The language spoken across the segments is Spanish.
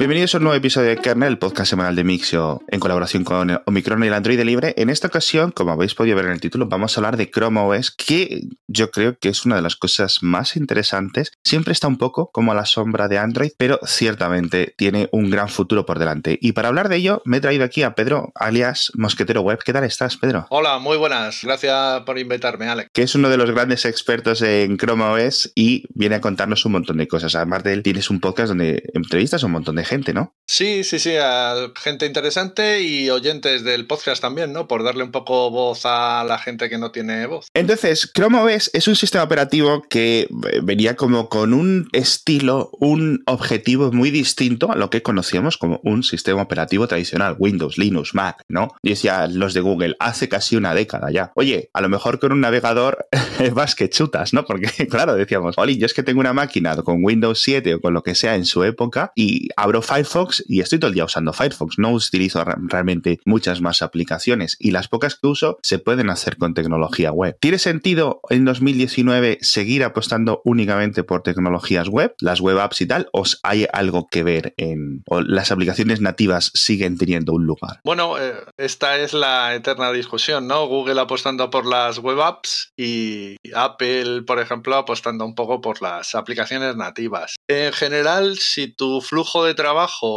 Bienvenidos a un nuevo episodio de Kernel, el podcast semanal de Mixio en colaboración con Omicron y el Android Libre. En esta ocasión, como habéis podido ver en el título, vamos a hablar de Chrome OS, que yo creo que es una de las cosas más interesantes. Siempre está un poco como a la sombra de Android, pero ciertamente tiene un gran futuro por delante. Y para hablar de ello, me he traído aquí a Pedro, alias Mosquetero Web. ¿Qué tal estás, Pedro? Hola, muy buenas. Gracias por invitarme, Alex. Que es uno de los grandes expertos en Chrome OS y viene a contarnos un montón de cosas. Además de él, tienes un podcast donde entrevistas a un montón de gente, ¿no? Sí, sí, sí, a gente interesante y oyentes del podcast también, ¿no? Por darle un poco voz a la gente que no tiene voz. Entonces, Chrome OS es un sistema operativo que eh, venía como con un estilo, un objetivo muy distinto a lo que conocíamos como un sistema operativo tradicional, Windows, Linux, Mac, ¿no? Y decía los de Google, hace casi una década ya. Oye, a lo mejor con un navegador vas que chutas, ¿no? Porque, claro, decíamos, Oli, yo es que tengo una máquina con Windows 7 o con lo que sea en su época y abro Firefox y estoy todo el día usando Firefox. No utilizo realmente muchas más aplicaciones y las pocas que uso se pueden hacer con tecnología web. ¿Tiene sentido en 2019 seguir apostando únicamente por tecnologías web, las web apps y tal? ¿O hay algo que ver en o las aplicaciones nativas siguen teniendo un lugar? Bueno, eh, esta es la eterna discusión, ¿no? Google apostando por las web apps y Apple, por ejemplo, apostando un poco por las aplicaciones nativas. En general, si tu flujo de trabajo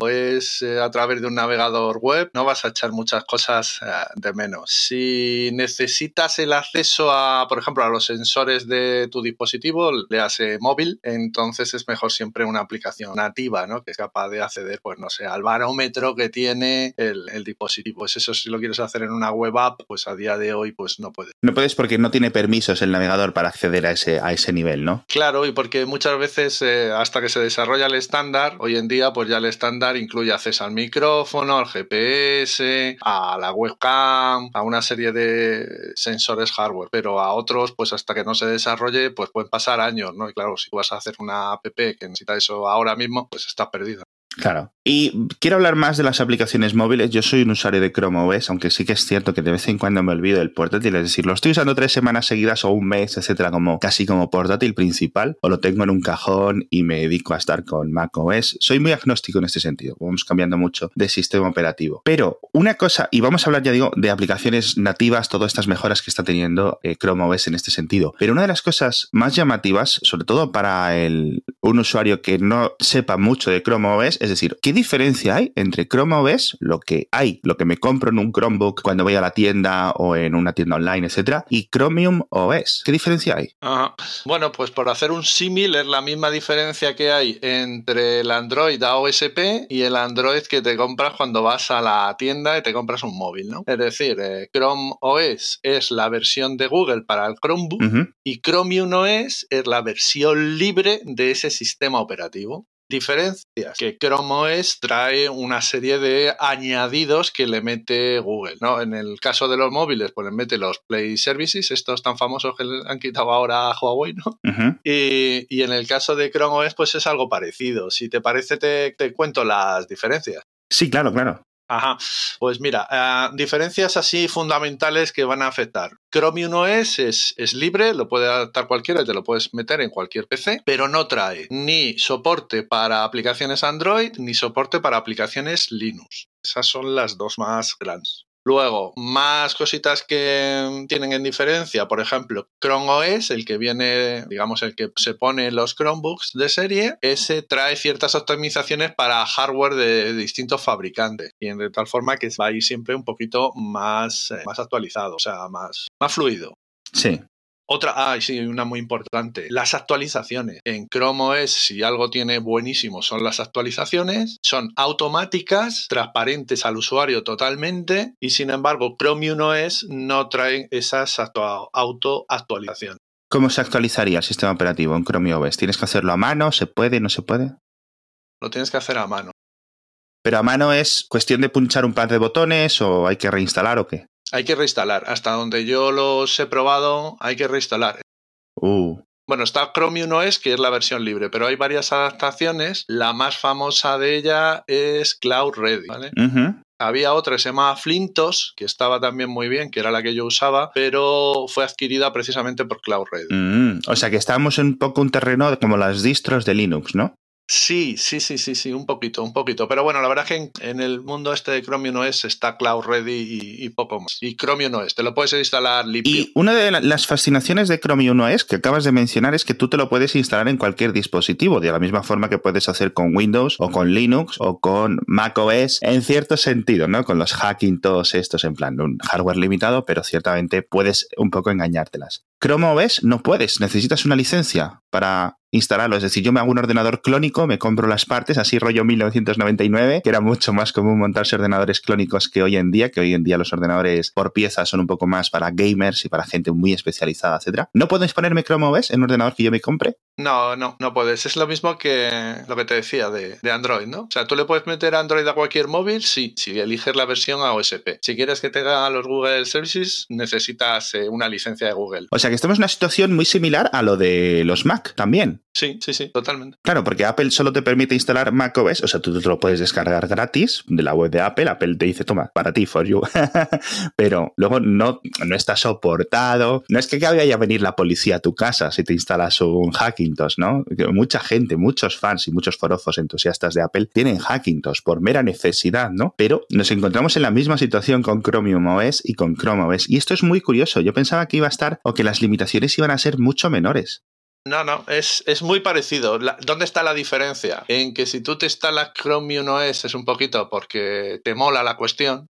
es eh, a través de un navegador web, no vas a echar muchas cosas eh, de menos. Si necesitas el acceso a, por ejemplo, a los sensores de tu dispositivo, le hace móvil, entonces es mejor siempre una aplicación nativa, ¿no? Que es capaz de acceder, pues no sé, al barómetro que tiene el, dispositivo. Pues eso si lo quieres hacer en una web app, pues a día de hoy, pues no puedes. No puedes porque no tiene permisos el navegador para acceder a ese, a ese nivel, ¿no? Claro, y porque muchas veces eh, hasta que se desarrolla el estándar, hoy en día pues ya el estándar incluye acceso al micrófono, al GPS, a la webcam, a una serie de sensores hardware, pero a otros pues hasta que no se desarrolle pues pueden pasar años, ¿no? Y claro, si tú vas a hacer una app que necesita eso ahora mismo, pues está perdido. Claro. Y quiero hablar más de las aplicaciones móviles. Yo soy un usuario de Chrome OS, aunque sí que es cierto que de vez en cuando me olvido del portátil. Es decir, lo estoy usando tres semanas seguidas o un mes, etcétera, como casi como portátil principal, o lo tengo en un cajón y me dedico a estar con Mac OS. Soy muy agnóstico en este sentido. Vamos cambiando mucho de sistema operativo. Pero una cosa, y vamos a hablar ya digo de aplicaciones nativas, todas estas mejoras que está teniendo eh, Chrome OS en este sentido. Pero una de las cosas más llamativas, sobre todo para el, un usuario que no sepa mucho de Chrome OS, es decir, ¿qué diferencia hay entre Chrome OS, lo que hay, lo que me compro en un Chromebook cuando voy a la tienda o en una tienda online, etcétera, y Chromium OS? ¿Qué diferencia hay? Bueno, pues por hacer un símil es la misma diferencia que hay entre el Android AOSP y el Android que te compras cuando vas a la tienda y te compras un móvil, ¿no? Es decir, eh, Chrome OS es la versión de Google para el Chromebook y Chromium OS es la versión libre de ese sistema operativo diferencias que Chrome OS trae una serie de añadidos que le mete Google, ¿no? En el caso de los móviles, pues le mete los Play Services, estos tan famosos que le han quitado ahora a Huawei, ¿no? y, y, en el caso de Chrome OS, pues es algo parecido. Si te parece, te, te cuento las diferencias. Sí, claro, claro. Ajá, pues mira, eh, diferencias así fundamentales que van a afectar. Chromium OS es, es libre, lo puede adaptar cualquiera y te lo puedes meter en cualquier PC, pero no trae ni soporte para aplicaciones Android ni soporte para aplicaciones Linux. Esas son las dos más grandes. Luego, más cositas que tienen en diferencia, por ejemplo, Chrome OS, el que viene, digamos, el que se pone en los Chromebooks de serie, ese trae ciertas optimizaciones para hardware de distintos fabricantes y de tal forma que va a ir siempre un poquito más, eh, más actualizado, o sea, más, más fluido. Sí. Otra, ah, sí, una muy importante, las actualizaciones. En Chrome OS, si algo tiene buenísimo, son las actualizaciones. Son automáticas, transparentes al usuario totalmente, y sin embargo, Chromium OS no trae esas auto actualizaciones. ¿Cómo se actualizaría el sistema operativo en Chrome OS? ¿Tienes que hacerlo a mano? ¿Se puede? ¿No se puede? Lo tienes que hacer a mano. ¿Pero a mano es cuestión de punchar un par de botones o hay que reinstalar o qué? Hay que reinstalar. Hasta donde yo los he probado, hay que reinstalar. Uh. Bueno, está Chromium OS, que es la versión libre, pero hay varias adaptaciones. La más famosa de ella es Cloud Ready. Había otra que se llamaba Flintos, que estaba también muy bien, que era la que yo usaba, pero fue adquirida precisamente por Cloud Ready. Mm, o sea que estamos en un poco un terreno como las distros de Linux, ¿no? Sí, sí, sí, sí, sí, un poquito, un poquito. Pero bueno, la verdad es que en, el mundo este de Chromium OS está Cloud Ready y, poco más. Y Chromium OS, te lo puedes instalar limpio. Y una de las fascinaciones de Chromium OS que acabas de mencionar es que tú te lo puedes instalar en cualquier dispositivo, de la misma forma que puedes hacer con Windows o con Linux o con Mac OS, en cierto sentido, ¿no? Con los hacking todos estos, en plan, un hardware limitado, pero ciertamente puedes un poco engañártelas. Chrome OS no puedes, necesitas una licencia para instalarlo. Es decir, yo me hago un ordenador clónico, me compro las partes, así rollo 1999, que era mucho más común montarse ordenadores clónicos que hoy en día, que hoy en día los ordenadores por piezas son un poco más para gamers y para gente muy especializada, etcétera. ¿No puedes ponerme Chrome OS en un ordenador que yo me compre? No, no, no puedes. Es lo mismo que lo que te decía de, Android, ¿no? O sea, tú le puedes meter Android a cualquier móvil, sí, si eliges la versión AOSP. Si quieres que tenga los Google Services, necesitas eh, una licencia de Google. O sea, que estamos en una situación muy similar a lo de los Mac también. Sí, sí, sí, totalmente. Claro, porque Apple solo te permite instalar macOS, o sea, tú te lo puedes descargar gratis de la web de Apple. Apple te dice, toma, para ti, for you. Pero luego no, no está soportado. No es que vaya a venir la policía a tu casa si te instalas un Hackintosh, ¿no? Mucha gente, muchos fans y muchos forofos entusiastas de Apple tienen Hackintosh por mera necesidad, ¿no? Pero nos encontramos en la misma situación con Chromium OS y con Chrome OS. Y esto es muy curioso. Yo pensaba que iba a estar o que las limitaciones iban a ser mucho menores. No, no, es, es muy parecido. ¿Dónde está la diferencia? En que si tú te instalas Chromium OS es un poquito porque te mola la cuestión,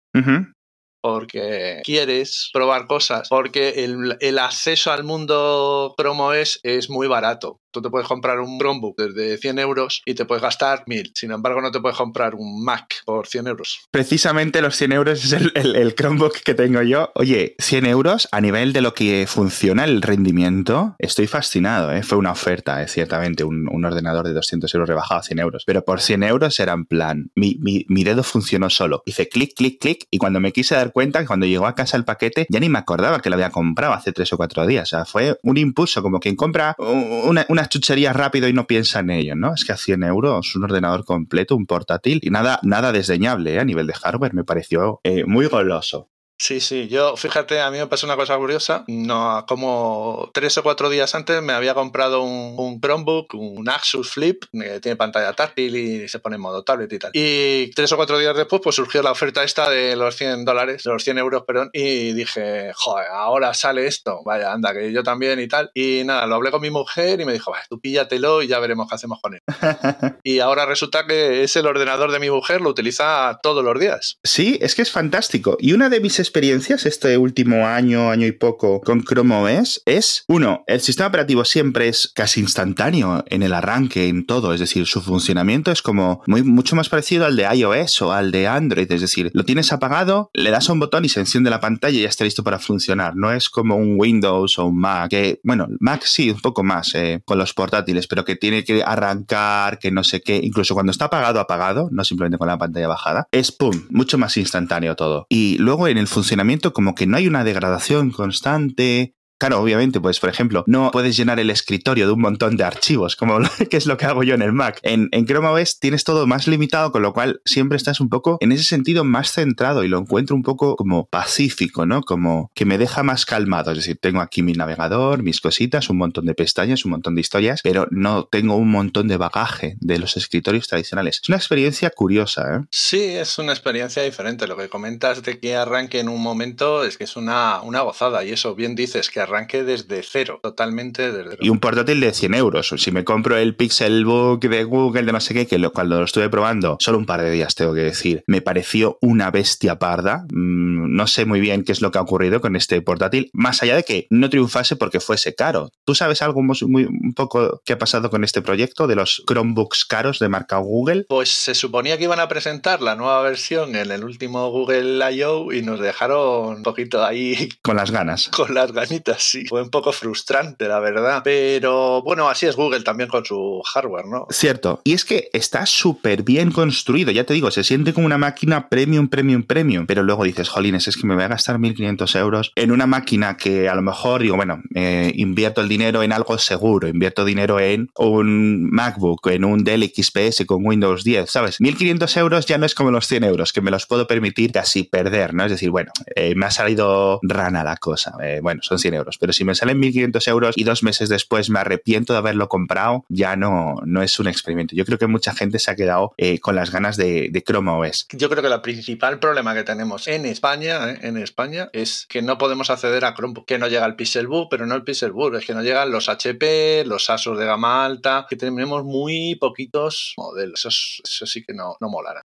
porque quieres probar cosas, porque el, el, acceso al mundo Chrome OS es muy barato. Tú te puedes comprar un Chromebook desde 100 euros y te puedes gastar 1000. Sin embargo, no te puedes comprar un Mac por 100 euros. Precisamente los 100 euros es el, Chromebook que tengo yo. Oye, 100 euros a nivel de lo que funciona el rendimiento, estoy fascinado. ¿eh? Fue una oferta, ¿eh? ciertamente, un, ordenador de 200 euros rebajado a 100 euros. Pero por 100 euros era en plan, mi, mi dedo funcionó solo. Hice clic, clic, clic y cuando me quise dar cuenta, cuando llegó a casa el paquete, ya ni me acordaba que lo había comprado hace 3 o 4 días. O sea, fue un impulso, como quien compra una chuchería rápido y no piensa en ello, ¿no? Es que a 100 euros un ordenador completo, un portátil y nada, nada desdeñable ¿eh? a nivel de hardware, me pareció eh, muy goloso. Sí, sí, yo fíjate, a mí me pasó una cosa curiosa. No, como tres o cuatro días antes me había comprado un, Chromebook, un Asus Flip, que tiene pantalla táctil y se pone en modo tablet y tal. Y tres o cuatro días después, pues surgió la oferta esta de los 100 dólares, de los 100 euros, perdón, y dije, joder, ahora sale esto. Vaya, anda, que yo también y tal. Y nada, lo hablé con mi mujer y me dijo, tú píllatelo y ya veremos qué hacemos con él. y ahora resulta que es el ordenador de mi mujer, lo utiliza todos los días. Sí, es que es fantástico. Y una de mis experiencias este último año, año y poco con Chrome OS es, uno, el sistema operativo siempre es casi instantáneo en el arranque, en todo, es decir, su funcionamiento es como muy, mucho más parecido al de iOS o al de Android, es decir, lo tienes apagado, le das a un botón y se enciende la pantalla y ya está listo para funcionar. No es como un Windows o un Mac, que, bueno, Mac sí, un poco más eh, con los portátiles, pero que tiene que arrancar, que no sé qué, incluso cuando está apagado, apagado, no simplemente con la pantalla bajada, es pum, mucho más instantáneo todo. Y luego en el funcionamiento como que no hay una degradación constante, Claro, obviamente, pues por ejemplo, no puedes llenar el escritorio de un montón de archivos, como que es lo que hago yo en el Mac. En, en Chrome OS tienes todo más limitado, con lo cual siempre estás un poco, en ese sentido, más centrado y lo encuentro un poco como pacífico, ¿no? Como que me deja más calmado. Es decir, tengo aquí mi navegador, mis cositas, un montón de pestañas, un montón de historias, pero no tengo un montón de bagaje de los escritorios tradicionales. Es una experiencia curiosa, ¿eh? Sí, es una experiencia diferente. Lo que comentas de que arranque en un momento es que es una, una gozada y eso bien dices que arranque desde cero, totalmente desde cero. Y un portátil de 100 euros. Si me compro el Pixelbook de Google, de no sé qué, que cuando lo estuve probando, solo un par de días tengo que decir, me pareció una bestia parda. Mm, no sé muy bien qué es lo que ha ocurrido con este portátil, más allá de que no triunfase porque fuese caro. ¿Tú sabes algo muy, un poco qué ha pasado con este proyecto de los Chromebooks caros de marca Google? Pues se suponía que iban a presentar la nueva versión en el último Google I.O. y nos dejaron un poquito ahí. Con las ganas. Con las ganitas sí. Fue un poco frustrante, la verdad. Pero bueno, así es Google también con su hardware, ¿no? Cierto. Y es que está súper bien construido. Ya te digo, se siente como una máquina premium, premium, premium. Pero luego dices, jolines, es que me voy a gastar 1.500 euros en una máquina que a lo mejor digo, bueno, eh, invierto el dinero en algo seguro. Invierto dinero en un MacBook, en un Dell XPS con Windows 10, ¿sabes? 1.500 euros ya no es como los 100 euros, que me los puedo permitir casi perder, ¿no? Es decir, bueno, eh, me ha salido rana la cosa. Eh, bueno, son 100 euros Pero si me salen 1.500 euros y dos meses después me arrepiento de haberlo comprado, ya no, no es un experimento. Yo creo que mucha gente se ha quedado eh, con las ganas de, Chrome OS. Yo creo que el principal problema que tenemos en España, eh, en España, es que no podemos acceder a Chromebook, que no llega el Pixelbook, pero no el Pixelbook, es que no llegan los HP, los Asus de gama alta, que tenemos muy poquitos modelos. Eso, eso sí que no, no molará.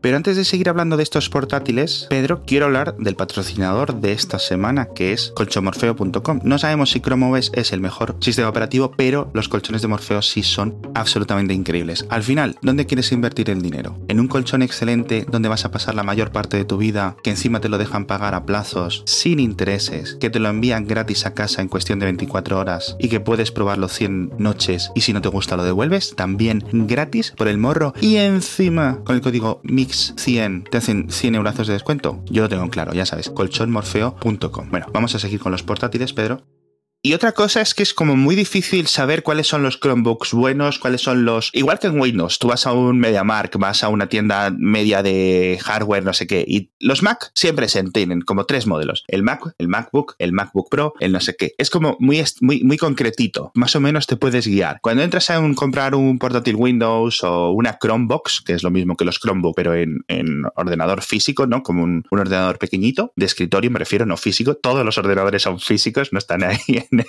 Pero antes de seguir hablando de estos portátiles, Pedro, quiero hablar del patrocinador de esta semana, que es colchomorfeo.com. No sabemos si Chrome OS es el mejor sistema operativo, pero los colchones de Morfeo sí son absolutamente increíbles. Al final, ¿dónde quieres invertir el dinero? ¿En un colchón excelente donde vas a pasar la mayor parte de tu vida, que encima te lo dejan pagar a plazos, sin intereses, que te lo envían gratis a casa en cuestión de 24 horas y que puedes probarlo 100 noches y si no te gusta lo devuelves? También gratis por el morro y encima con el código MI 100 te hacen 100 euros de descuento. Yo lo tengo claro, ya sabes, colchonmorfeo.com. Bueno, vamos a seguir con los portátiles, Pedro. Y otra cosa es que es como muy difícil saber cuáles son los Chromebooks buenos, cuáles son los... Igual que en Windows, tú vas a un MediaMark, vas a una tienda media de hardware, no sé qué, y los Mac siempre se tienen como tres modelos. El Mac, el MacBook, el MacBook Pro, el no sé qué. Es como muy, muy, muy concretito. Más o menos te puedes guiar. Cuando entras a un, comprar un portátil Windows o una Chromebox, que es lo mismo que los Chromebook, pero en, en ordenador físico, ¿no? Como un, un ordenador pequeñito, de escritorio me refiero, no físico. Todos los ordenadores son físicos, no están ahí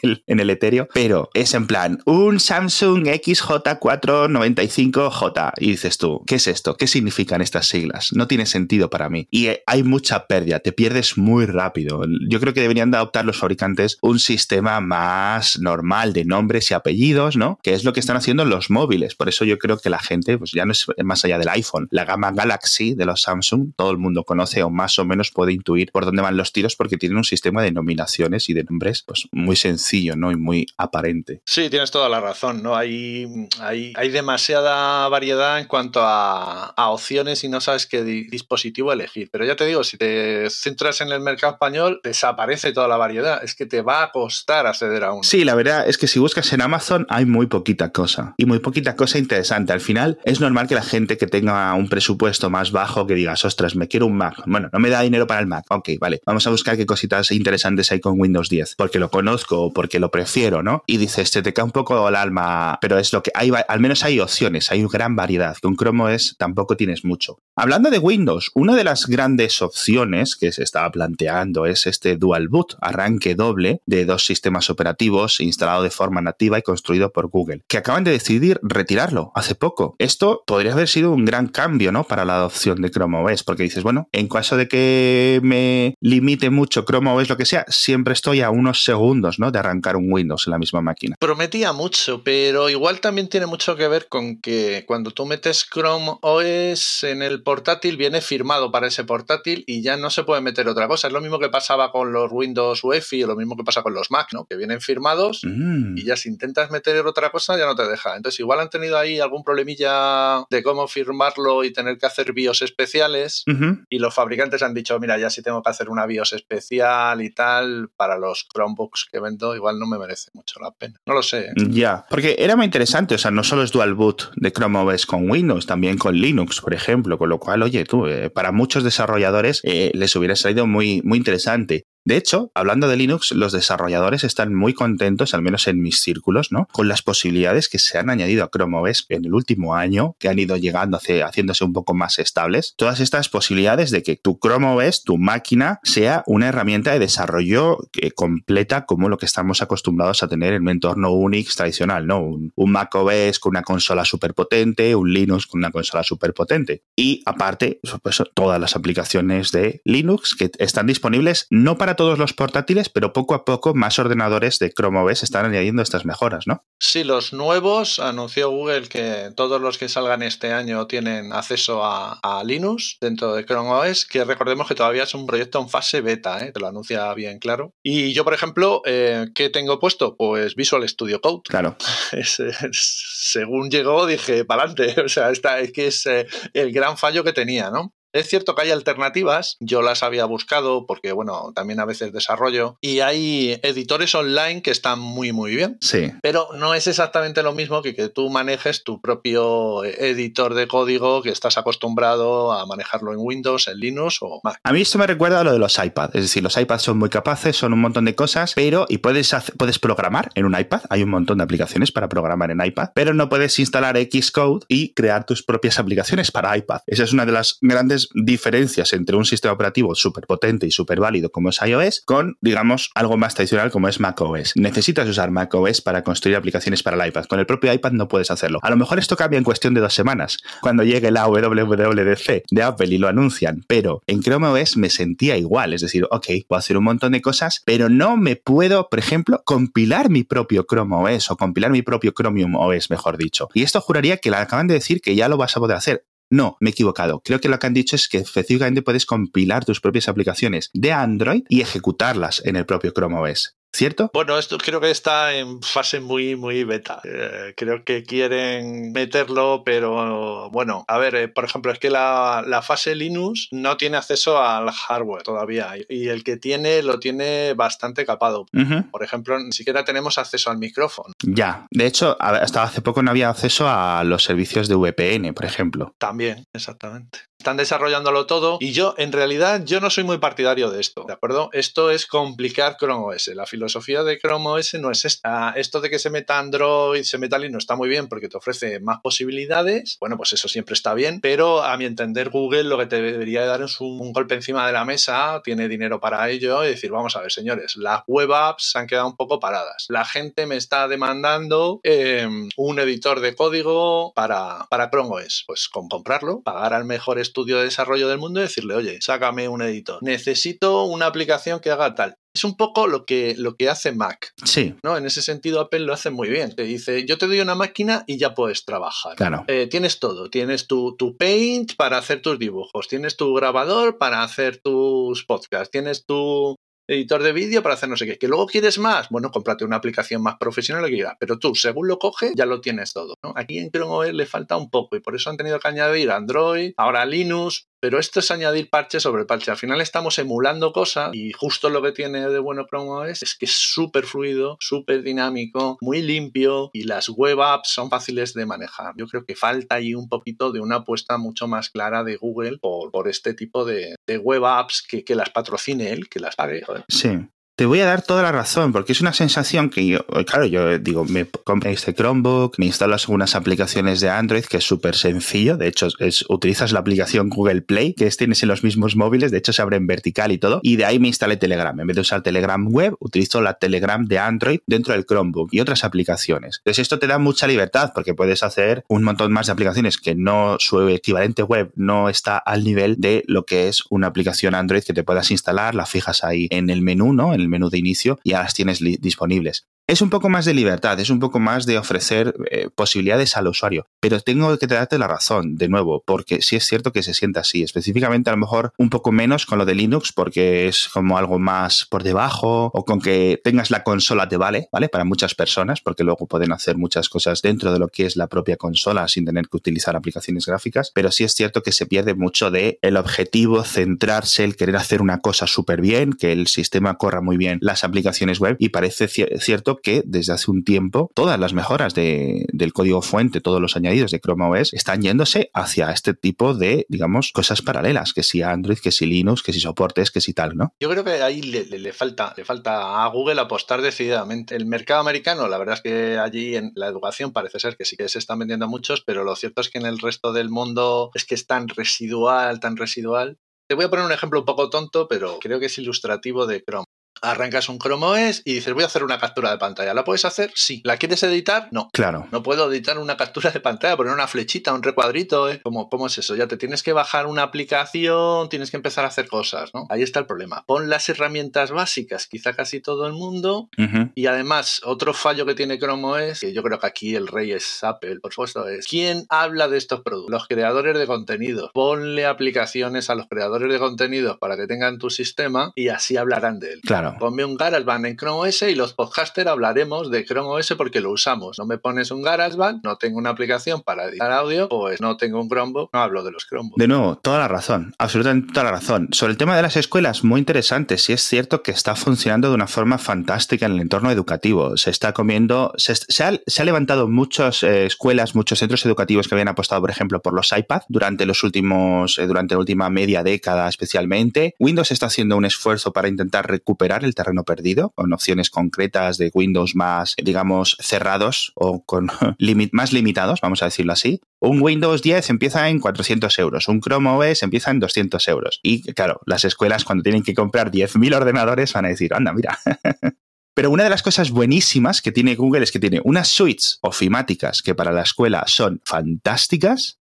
en el etéreo, pero es en plan un Samsung XJ495J. Y dices tú, ¿qué es esto? ¿Qué significan estas siglas? No tiene sentido para mí. Y hay mucha pérdida, te pierdes muy rápido. Yo creo que deberían de adoptar los fabricantes un sistema más normal de nombres y apellidos, ¿no? Que es lo que están haciendo los móviles. Por eso yo creo que la gente, pues ya no es más allá del iPhone. La gama Galaxy de los Samsung, todo el mundo conoce o más o menos puede intuir por dónde van los tiros porque tienen un sistema de nominaciones y de nombres pues muy sencillo, ¿no? Y muy aparente. Sí, tienes toda la razón, ¿no? Hay, hay, hay demasiada variedad en cuanto a, a, opciones y no sabes qué dispositivo elegir. Pero ya te digo, si te centras en el mercado español, desaparece toda la variedad. Es que te va a costar acceder a uno. Sí, la verdad es que si buscas en Amazon hay muy poquita cosa. Y muy poquita cosa interesante. Al final es normal que la gente que tenga un presupuesto más bajo que digas, ostras, me quiero un Mac. Bueno, no me da dinero para el Mac. Ok, vale. Vamos a buscar qué cositas interesantes hay con Windows 10. Porque lo conozco porque lo prefiero, ¿no? Y dices, te, te cae un poco el alma, pero es lo que hay, al menos hay opciones, hay gran variedad. Con Chrome OS tampoco tienes mucho. Hablando de Windows, una de las grandes opciones que se estaba planteando es este Dual Boot, arranque doble de dos sistemas operativos instalado de forma nativa y construido por Google, que acaban de decidir retirarlo hace poco. Esto podría haber sido un gran cambio, ¿no? Para la adopción de Chrome OS, porque dices, bueno, en caso de que me limite mucho Chrome OS, lo que sea, siempre estoy a unos segundos, ¿no? De arrancar un Windows en la misma máquina. Prometía mucho, pero igual también tiene mucho que ver con que cuando tú metes Chrome OS en el portátil viene firmado para ese portátil y ya no se puede meter otra cosa. Es lo mismo que pasaba con los Windows UEFI o lo mismo que pasa con los Mac, ¿no? Que vienen firmados mm. y ya si intentas meter otra cosa ya no te deja. Entonces igual han tenido ahí algún problemilla de cómo firmarlo y tener que hacer BIOS especiales uh -huh. y los fabricantes han dicho, mira, ya si tengo que hacer una BIOS especial y tal para los Chromebooks que igual no me merece mucho la pena. No lo sé. ¿eh? Ya, porque era muy interesante, o sea, no solo es dual boot de Chrome OS con Windows, también con Linux, por ejemplo, con lo cual, oye, tú, eh, para muchos desarrolladores eh, les hubiera salido muy, muy interesante. De hecho, hablando de Linux, los desarrolladores están muy contentos, al menos en mis círculos, ¿no? Con las posibilidades que se han añadido a Chrome OS en el último año, que han ido llegando, hacia, haciéndose un poco más estables. Todas estas posibilidades de que tu Chrome OS, tu máquina, sea una herramienta de desarrollo que completa como lo que estamos acostumbrados a tener en un entorno Unix tradicional, ¿no? Un, un Mac OS con una consola súper potente, un Linux con una consola súper potente. Y aparte, pues, todas las aplicaciones de Linux que están disponibles no para todos los portátiles, pero poco a poco más ordenadores de Chrome OS están añadiendo estas mejoras, ¿no? Sí, los nuevos anunció Google que todos los que salgan este año tienen acceso a, a Linux dentro de Chrome OS, que recordemos que todavía es un proyecto en fase beta, ¿eh? te lo anuncia bien claro. Y yo, por ejemplo, eh, ¿qué tengo puesto? Pues Visual Studio Code. Claro. Es, es, según llegó, dije, para adelante. O sea, esta, es que es eh, el gran fallo que tenía, ¿no? Es cierto que hay alternativas, yo las había buscado porque, bueno, también a veces desarrollo, y hay editores online que están muy, muy bien. Sí. Pero no es exactamente lo mismo que que tú manejes tu propio editor de código que estás acostumbrado a manejarlo en Windows, en Linux o Mac. A mí esto me recuerda a lo de los iPads, es decir, los iPads son muy capaces, son un montón de cosas, pero y puedes puedes programar en un iPad, hay un montón de aplicaciones para programar en iPad, pero no puedes instalar Xcode y crear tus propias aplicaciones para iPad. Esa es una de las grandes diferencias entre un sistema operativo súper potente y súper válido como es iOS con, digamos, algo más tradicional como es macOS. Necesitas usar macOS para construir aplicaciones para el iPad. Con el propio iPad no puedes hacerlo. A lo mejor esto cambia en cuestión de dos semanas, cuando llegue la WWDC de Apple y lo anuncian, pero en Chrome OS me sentía igual. Es decir, ok, puedo hacer un montón de cosas, pero no me puedo, por ejemplo, compilar mi propio Chrome OS o compilar mi propio Chromium OS, mejor dicho. Y esto juraría que le acaban de decir que ya lo vas a poder hacer. No, me he equivocado. Creo que lo que han dicho es que específicamente puedes compilar tus propias aplicaciones de Android y ejecutarlas en el propio Chrome OS. ¿Cierto? Bueno, esto creo que está en fase muy, muy beta. Eh, creo que quieren meterlo, pero bueno, a ver, eh, por ejemplo, es que la, fase Linux no tiene acceso al hardware todavía y el que tiene lo tiene bastante capado. Por ejemplo, ni siquiera tenemos acceso al micrófono. Ya, de hecho, hasta hace poco no había acceso a los servicios de VPN, por ejemplo. También, exactamente están desarrollándolo todo y yo en realidad yo no soy muy partidario de esto, ¿de acuerdo? Esto es complicar Chrome OS. La filosofía de Chrome OS no es esta. Esto de que se meta Android, se meta Linux está muy bien porque te ofrece más posibilidades. Bueno, pues eso siempre está bien, pero a mi entender Google lo que te debería dar es un, golpe encima de la mesa, tiene dinero para ello y decir, vamos a ver señores, las web apps se han quedado un poco paradas. La gente me está demandando em, un editor de código para, para Chrome OS. Pues con comprarlo, pagar al mejor estudio de desarrollo del mundo y decirle, oye, sácame un editor. Necesito una aplicación que haga tal. Es un poco lo que, lo que hace Mac. Sí. ¿no? En ese sentido, Apple lo hace muy bien. Te dice, yo te doy una máquina y ya puedes trabajar. Claro. Eh, tienes todo. Tienes tu, tu Paint para hacer tus dibujos. Tienes tu grabador para hacer tus podcasts. Tienes tu editor de vídeo para hacer no sé qué. ¿Que luego quieres más? Bueno, cómprate una aplicación más profesional que quieras. Pero tú, según lo coges, ya lo tienes todo. Aquí en Chrome OS le falta un poco y por eso han tenido que añadir Android, ahora Linux, pero esto es añadir parche sobre parche. Al final estamos emulando cosas y justo lo que tiene de bueno Chrome es que es súper fluido, súper dinámico, muy limpio y las web apps son fáciles de manejar. Yo creo que falta ahí un poquito de una apuesta mucho más clara de Google por, por este tipo de, web apps que, que, las patrocine él, que las pague. Sí. Te voy a dar toda la razón, porque es una sensación que yo, claro, yo digo, me compré este Chromebook, me instalo algunas aplicaciones de Android, que es súper sencillo. De hecho, es, utilizas la aplicación Google Play, que es, tienes en los mismos móviles, de hecho se abre en vertical y todo. Y de ahí me instalé Telegram. En vez de usar Telegram web, utilizo la Telegram de Android dentro del Chromebook y otras aplicaciones. Entonces, esto te da mucha libertad, porque puedes hacer un montón más de aplicaciones que no, su equivalente web no está al nivel de lo que es una aplicación Android que te puedas instalar, la fijas ahí en el menú, ¿no? En el menú de inicio y ya las tienes disponibles. Es un poco más de libertad, es un poco más de ofrecer eh, posibilidades al usuario, pero tengo que darte la razón, de nuevo, porque sí es cierto que se sienta así, específicamente a lo mejor un poco menos con lo de Linux, porque es como algo más por debajo, o con que tengas la consola te vale, ¿vale? Para muchas personas, porque luego pueden hacer muchas cosas dentro de lo que es la propia consola sin tener que utilizar aplicaciones gráficas, pero sí es cierto que se pierde mucho de el objetivo, centrarse, el querer hacer una cosa súper bien, que el sistema corra muy bien las aplicaciones web, y parece cierto que desde hace un tiempo todas las mejoras del código fuente, todos los añadidos de Chrome OS están yéndose hacia este tipo de, digamos, cosas paralelas, que si Android, que si Linux, que si soportes, que si tal, ¿no? Yo creo que ahí le, falta, le falta a Google apostar decididamente. El mercado americano, la verdad es que allí en la educación parece ser que sí que se están vendiendo muchos, pero lo cierto es que en el resto del mundo es que es tan residual, tan residual. Te voy a poner un ejemplo un poco tonto, pero creo que es ilustrativo de Chrome. Arrancas un Chrome OS y dices, voy a hacer una captura de pantalla. ¿La puedes hacer? Sí. ¿La quieres editar? No. Claro. No puedo editar una captura de pantalla, poner una flechita, un recuadrito. ¿eh? ¿Cómo, ¿Cómo es eso? Ya te tienes que bajar una aplicación, tienes que empezar a hacer cosas, ¿no? Ahí está el problema. Pon las herramientas básicas, quizá casi todo el mundo. Y además, otro fallo que tiene Chrome OS, que yo creo que aquí el rey es Apple, por supuesto, es ¿quién habla de estos productos? Los creadores de contenidos. Ponle aplicaciones a los creadores de contenidos para que tengan tu sistema y así hablarán de él. Claro Claro. Ponme un GarageBand en Chrome OS y los podcasters hablaremos de Chrome OS porque lo usamos. No me pones un GarageBand, no tengo una aplicación para editar audio, pues no tengo un Chromebook, no hablo de los Chromebooks. De nuevo, toda la razón, absolutamente toda la razón. Sobre el tema de las escuelas, muy interesante. Sí es cierto que está funcionando de una forma fantástica en el entorno educativo. Se está comiendo, se, ha, levantado muchas eh, escuelas, muchos centros educativos que habían apostado, por ejemplo, por los iPad durante los últimos, eh, durante la última media década especialmente. Windows está haciendo un esfuerzo para intentar recuperar el terreno perdido con opciones concretas de Windows más, digamos, cerrados o con más limitados, vamos a decirlo así. Un Windows 10 empieza en 400 euros, un Chrome OS empieza en 200 euros. Y claro, las escuelas cuando tienen que comprar 10.000 ordenadores van a decir, anda, mira. Pero una de las cosas buenísimas que tiene Google es que tiene unas suites ofimáticas que para la escuela son fantásticas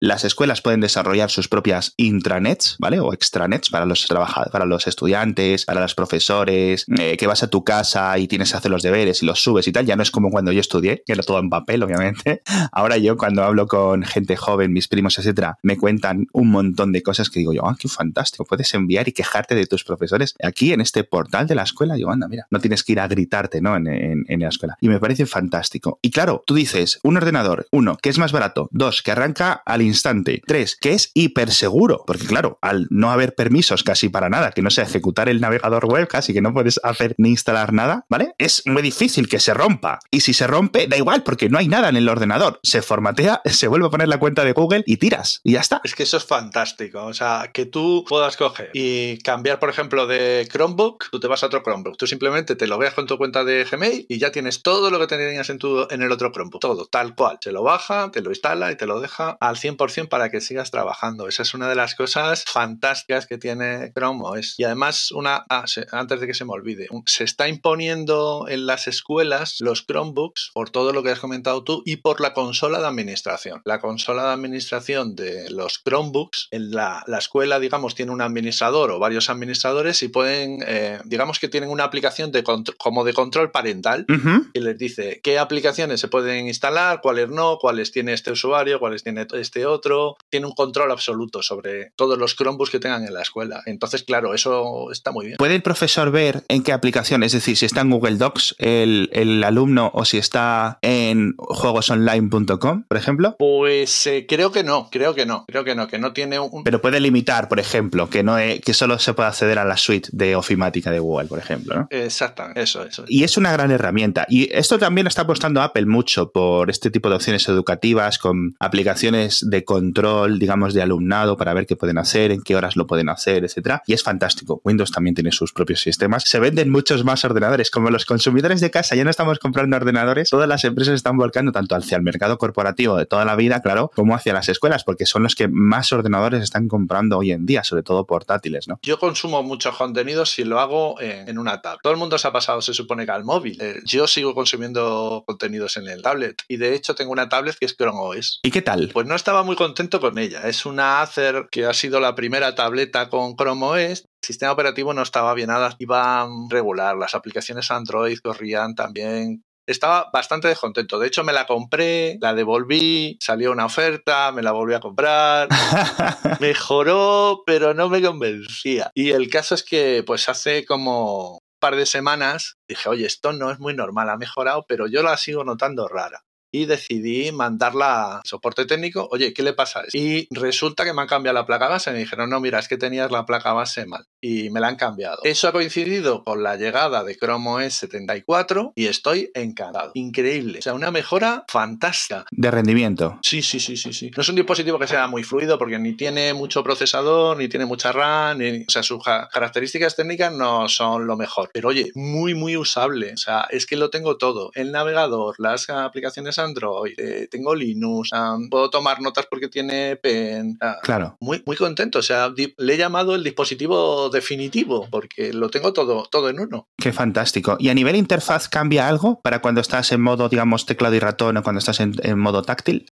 las escuelas pueden desarrollar sus propias intranets, ¿vale? O extranets para los para los estudiantes, para los profesores, eh, que vas a tu casa y tienes que hacer los deberes y los subes y tal. Ya no es como cuando yo estudié, que era todo en papel, obviamente. Ahora yo cuando hablo con gente joven, mis primos, etcétera, me cuentan un montón de cosas que digo yo, ah, qué fantástico. Puedes enviar y quejarte de tus profesores aquí en este portal de la escuela. Yo, anda, mira, no tienes que ir a gritarte, ¿no? En, en la escuela. Y me parece fantástico. Y claro, tú dices, un ordenador, uno, que es más barato, dos, que arranca al instante. Tres, que es hiper seguro, porque claro, al no haber permisos casi para nada, que no sea ejecutar el navegador web, casi que no puedes hacer ni instalar nada, ¿vale? Es muy difícil que se rompa. Y si se rompe, da igual, porque no hay nada en el ordenador. Se formatea, se vuelve a poner la cuenta de Google y tiras. Y ya está. Es que eso es fantástico. O sea, que tú puedas coger y cambiar, por ejemplo, de Chromebook, tú te vas a otro Chromebook. Tú simplemente te lo veas con tu cuenta de Gmail y ya tienes todo lo que tenías en, tu, en el otro Chromebook. Todo, tal cual. Se lo baja, te lo instala y te lo deja al 100% para que sigas trabajando. Esa es una de las cosas fantásticas que tiene Chrome OS. Y además, una, ah, antes de que se me olvide, se está imponiendo en las escuelas los Chromebooks por todo lo que has comentado tú y por la consola de administración. La consola de administración de los Chromebooks, en la, escuela, digamos, tiene un administrador o varios administradores y pueden, eh, digamos que tienen una aplicación de como de control parental y les dice qué aplicaciones se pueden instalar, cuáles no, cuáles tiene este usuario, cuáles tiene este otro tiene un control absoluto sobre todos los Chromebooks que tengan en la escuela. Entonces, claro, eso está muy bien. ¿Puede el profesor ver en qué aplicación, es decir, si está en Google Docs el, alumno o si está en juegosonline.com, por ejemplo? Pues eh, creo que no, creo que no, creo que no, que no tiene un... Pero puede limitar, por ejemplo, que, no que solo se puede acceder a la suite de ofimática de Google, por ejemplo, ¿no? Exactamente, eso, eso. Y es una gran herramienta. Y esto también lo está apostando Apple mucho por este tipo de opciones educativas con aplicaciones de control, digamos, de alumnado para ver qué pueden hacer, en qué horas lo pueden hacer, etcétera. Y es fantástico. Windows también tiene sus propios sistemas. Se venden muchos más ordenadores. Como los consumidores de casa ya no estamos comprando ordenadores, todas las empresas están volcando tanto hacia el mercado corporativo de toda la vida, claro, como hacia las escuelas, porque son los que más ordenadores están comprando hoy en día, sobre todo portátiles, ¿no? Yo consumo muchos contenidos si lo hago en, una tablet. Todo el mundo se ha pasado, se supone que al móvil. Eh, yo sigo consumiendo contenidos en el tablet y de hecho tengo una tablet que es Chrome OS. ¿Y qué tal? Pues no estaba muy contento con ella. Es una Acer que ha sido la primera tableta con Chrome OS. El sistema operativo no estaba bien nada, iba regular. Las aplicaciones Android corrían también estaba bastante descontento. De hecho, me la compré, la devolví, salió una oferta, me la volví a comprar. Mejoró, pero no me convencía. Y el caso es que, pues hace como un par de semanas dije, oye, esto no es muy normal, ha mejorado, pero yo la sigo notando rara y decidí mandarla a soporte técnico. Oye, ¿qué le pasa a Y resulta que me han cambiado la placa base. Me dijeron, no, mira, es que tenías la placa base mal. Y me la han cambiado. Eso ha coincidido con la llegada de Chrome OS 74 y estoy encantado. Increíble. O sea, una mejora fantástica. De rendimiento. Sí, sí, sí, sí, sí. No es un dispositivo que sea muy fluido porque ni tiene mucho procesador, ni tiene mucha RAM, o sea, sus características técnicas no son lo mejor. Pero oye, muy, muy usable. O sea, es que lo tengo todo. El navegador, las aplicaciones Android, eh, tengo Linux, puedo tomar notas porque tiene Pen. claro. Muy, muy contento. O sea, le he llamado el dispositivo definitivo porque lo tengo todo, todo en uno. Qué fantástico. ¿Y a nivel interfaz cambia algo para cuando estás en modo, digamos, teclado y ratón o cuando estás en modo táctil?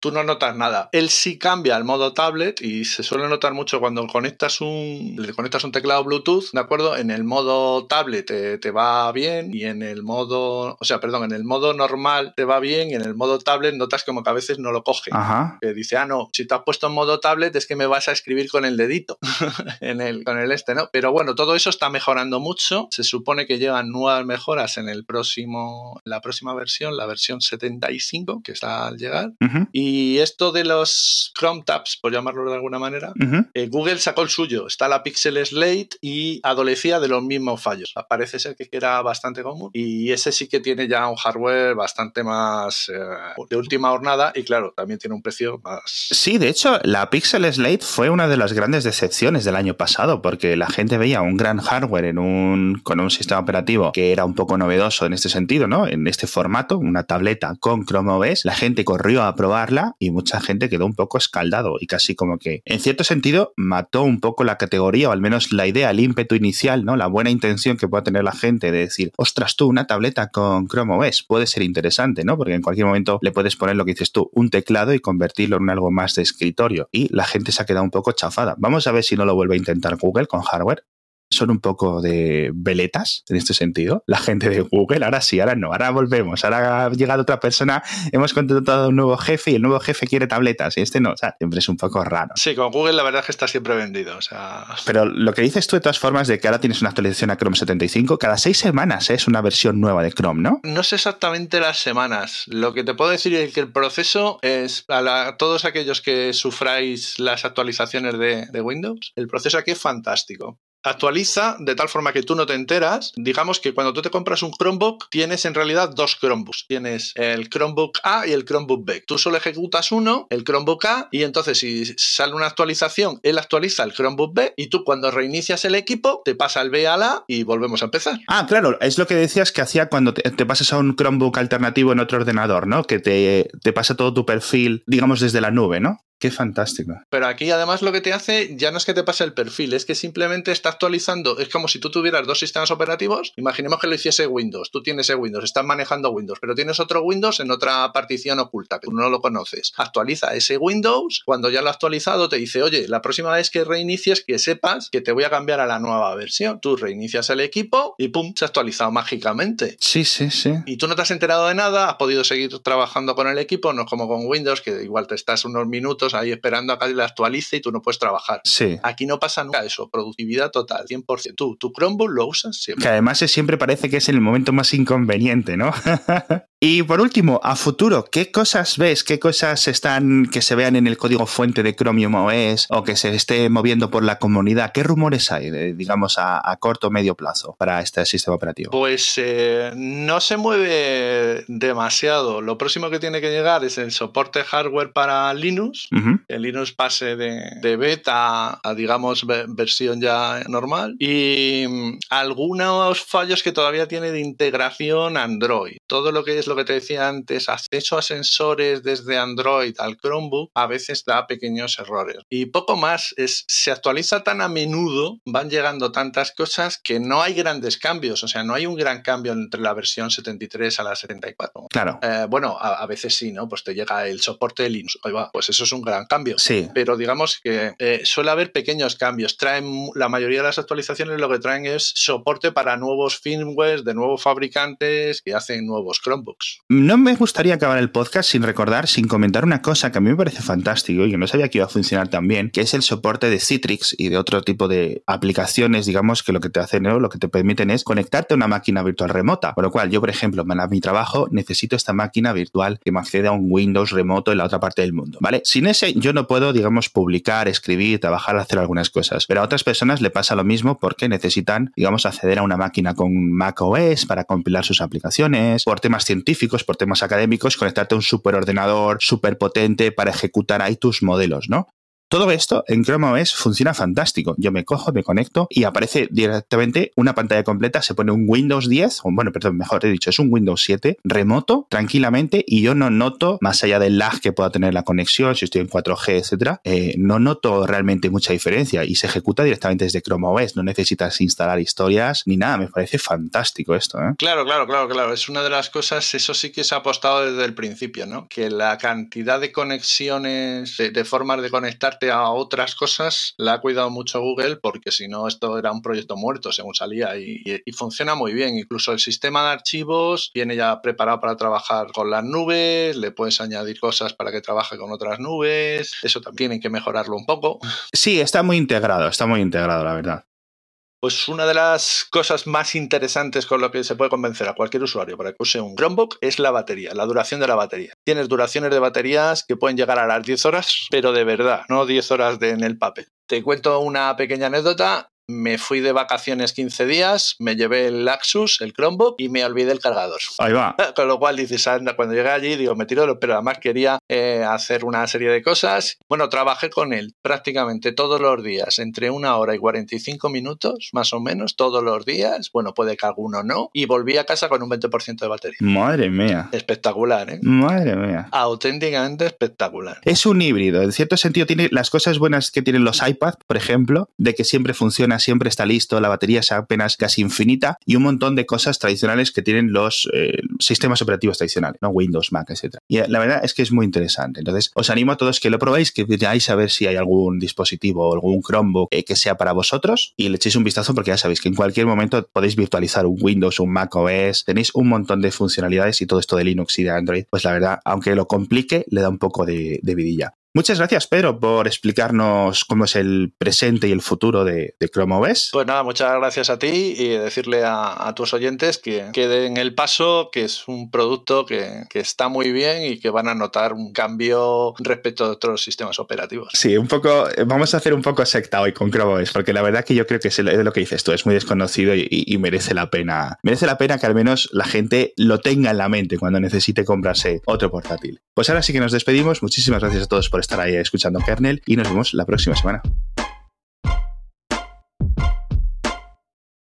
Tú no notas nada. Él sí cambia al modo tablet y se suele notar mucho cuando conectas un, le conectas un teclado Bluetooth, ¿de acuerdo? En el modo tablet te, va bien y en el modo, o sea, perdón, en el modo normal te va bien y en el modo tablet notas como que a veces no lo coge. Ajá. Que dice, ah, no, si te has puesto en modo tablet es que me vas a escribir con el dedito, en el, con el este, ¿no? Pero bueno, todo eso está mejorando mucho. Se supone que llegan nuevas mejoras en el próximo, la próxima versión, la versión 75, que está al llegar. Y esto de los Chrome Tabs, por llamarlo de alguna manera, eh, Google sacó el suyo. Está la Pixel Slate y adolecía de los mismos fallos. Parece ser que era bastante común. Y ese sí que tiene ya un hardware bastante más eh, de última jornada y claro, también tiene un precio más... Sí, de hecho, la Pixel Slate fue una de las grandes decepciones del año pasado porque la gente veía un gran hardware en un, con un sistema operativo que era un poco novedoso en este sentido, ¿no? En este formato, una tableta con Chrome OS, la gente corrió a probarla y mucha gente quedó un poco escaldado y casi como que, en cierto sentido, mató un poco la categoría o al menos la idea, el ímpetu inicial, ¿no? La buena intención que pueda tener la gente de decir, ostras, tú, una tableta con Chrome OS puede ser interesante, ¿no? Porque en cualquier momento le puedes poner lo que dices tú, un teclado y convertirlo en algo más de escritorio. Y la gente se ha quedado un poco chafada. Vamos a ver si no lo vuelve a intentar Google con hardware son un poco de veletas en este sentido. La gente de Google, ahora sí, ahora no, ahora volvemos, ahora ha llegado otra persona, hemos contratado a un nuevo jefe y el nuevo jefe quiere tabletas y este no, o sea, siempre es un poco raro. Sí, con Google la verdad es que está siempre vendido, o sea... Pero lo que dices tú de todas formas de que ahora tienes una actualización a Chrome 75, cada seis semanas ¿eh? es una versión nueva de Chrome, ¿no? No sé exactamente las semanas, lo que te puedo decir es que el proceso es, para todos aquellos que sufráis las actualizaciones de, de Windows, el proceso aquí es fantástico actualiza de tal forma que tú no te enteras. Digamos que cuando tú te compras un Chromebook, tienes en realidad dos Chromebooks. Tienes el Chromebook A y el Chromebook B. Tú solo ejecutas uno, el Chromebook A, y entonces si sale una actualización, él actualiza el Chromebook B y tú cuando reinicias el equipo, te pasa el B a la y volvemos a empezar. Ah, claro, es lo que decías que hacía cuando te, pasas a un Chromebook alternativo en otro ordenador, ¿no? Que te, te pasa todo tu perfil, digamos, desde la nube, ¿no? Qué fantástico. Pero aquí además lo que te hace ya no es que te pase el perfil, es que simplemente está actualizando. Es como si tú tuvieras dos sistemas operativos. Imaginemos que lo hiciese Windows. Tú tienes Windows, estás manejando Windows, pero tienes otro Windows en otra partición oculta que tú no lo conoces. Actualiza ese Windows. Cuando ya lo ha actualizado, te dice, oye, la próxima vez que reinicies, que sepas que te voy a cambiar a la nueva versión. Tú reinicias el equipo y pum, se ha actualizado mágicamente. Sí, sí, sí. Y tú no te has enterado de nada, has podido seguir trabajando con el equipo, no es como con Windows, que igual te estás unos minutos ahí esperando a que le actualice y tú no puedes trabajar. Sí. Aquí no pasa nunca eso, productividad total, 100%. Tú, tu Chromebook lo usas siempre. Que además siempre parece que es el momento más inconveniente, ¿no? Y por último, a futuro, ¿qué cosas ves? ¿Qué cosas están que se vean en el código fuente de Chromium OS o que se esté moviendo por la comunidad? ¿Qué rumores hay, digamos, a, corto o medio plazo para este sistema operativo? Pues eh, no se mueve demasiado. Lo próximo que tiene que llegar es el soporte hardware para Linux. El Linux pase de, beta a, digamos, versión ya normal. Y mm, algunos fallos que todavía tiene de integración Android. Todo lo que es lo que te decía antes, acceso a sensores desde Android al Chromebook a veces da pequeños errores. Y poco más, es, se actualiza tan a menudo, van llegando tantas cosas que no hay grandes cambios, o sea, no hay un gran cambio entre la versión 73 a la 74. Claro. Eh, bueno, a, veces sí, ¿no? Pues te llega el soporte de Linux, ahí va, pues eso es un gran cambio. Sí. Pero digamos que eh, suele haber pequeños cambios. Traen, la mayoría de las actualizaciones lo que traen es soporte para nuevos firmware de nuevos fabricantes que hacen nuevos Chromebooks. No me gustaría acabar el podcast sin recordar, sin comentar una cosa que a mí me parece fantástico y que no sabía que iba a funcionar tan bien, que es el soporte de Citrix y de otro tipo de aplicaciones, digamos, que lo que te hacen o lo que te permiten es conectarte a una máquina virtual remota. Por lo cual, yo, por ejemplo, para mi trabajo necesito esta máquina virtual que me accede a un Windows remoto en la otra parte del mundo, ¿vale? Sin ese, yo no puedo, digamos, publicar, escribir, trabajar, hacer algunas cosas. Pero a otras personas le pasa lo mismo porque necesitan, digamos, acceder a una máquina con Mac OS para compilar sus aplicaciones, por temas científicos por temas académicos, conectarte a un superordenador súper potente para ejecutar ahí tus modelos, ¿no? Todo esto en Chrome OS funciona fantástico. Yo me cojo, me conecto y aparece directamente una pantalla completa, se pone un Windows 10, o bueno, perdón, mejor he dicho, es un Windows 7 remoto, tranquilamente, y yo no noto, más allá del lag que pueda tener la conexión, si estoy en 4G, etcétera, eh, no noto realmente mucha diferencia y se ejecuta directamente desde Chrome OS. No necesitas instalar historias ni nada. Me parece fantástico esto. ¿eh? Claro, claro, claro, claro. Es una de las cosas, eso sí que se ha apostado desde el principio, ¿no? Que la cantidad de conexiones, de, formas de a otras cosas, la ha cuidado mucho Google porque si no, esto era un proyecto muerto según salía y, y funciona muy bien. Incluso el sistema de archivos viene ya preparado para trabajar con las nubes, le puedes añadir cosas para que trabaje con otras nubes. Eso también tienen que mejorarlo un poco. Sí, está muy integrado, está muy integrado, la verdad. Pues una de las cosas más interesantes con lo que se puede convencer a cualquier usuario para que use un Chromebook es la batería, la duración de la batería. Tienes duraciones de baterías que pueden llegar a las 10 horas, pero de verdad, no 10 horas de en el papel. Te cuento una pequeña anécdota me fui de vacaciones 15 días, me llevé el Laxus, el Chromebook y me olvidé el cargador. Ahí va. Con lo cual dices, anda, cuando llegué allí, digo, me tiro, pero además quería eh, hacer una serie de cosas. Bueno, trabajé con él prácticamente todos los días, entre una hora y 45 minutos, más o menos, todos los días. Bueno, puede que alguno no. Y volví a casa con un 20% de batería. Madre mía. Espectacular, ¿eh? Madre mía. Auténticamente espectacular. Es un híbrido. En cierto sentido, tiene las cosas buenas que tienen los iPads, por ejemplo, de que siempre funciona siempre está listo, la batería es apenas casi infinita y un montón de cosas tradicionales que tienen los eh, sistemas operativos tradicionales, ¿no? Windows, Mac, etc. Y eh, la verdad es que es muy interesante. Entonces, os animo a todos que lo probéis, que veáis a ver si hay algún dispositivo o algún Chromebook eh, que sea para vosotros y le echéis un vistazo porque ya sabéis que en cualquier momento podéis virtualizar un Windows, un Mac OS, tenéis un montón de funcionalidades y todo esto de Linux y de Android, pues la verdad, aunque lo complique, le da un poco de vidilla. Muchas gracias, Pedro, por explicarnos cómo es el presente y el futuro de, Chrome OS. Pues nada, muchas gracias a ti y decirle a, tus oyentes que, queden el paso, que es un producto que, está muy bien y que van a notar un cambio respecto a otros sistemas operativos. Sí, un poco, vamos a hacer un poco secta hoy con Chrome OS, porque la verdad que yo creo que es lo que dices tú, es muy desconocido y, merece la pena. Merece la pena que al menos la gente lo tenga en la mente cuando necesite comprarse otro portátil. Pues ahora sí que nos despedimos. Muchísimas gracias a todos por estar ahí escuchando Kernel y nos vemos la próxima semana.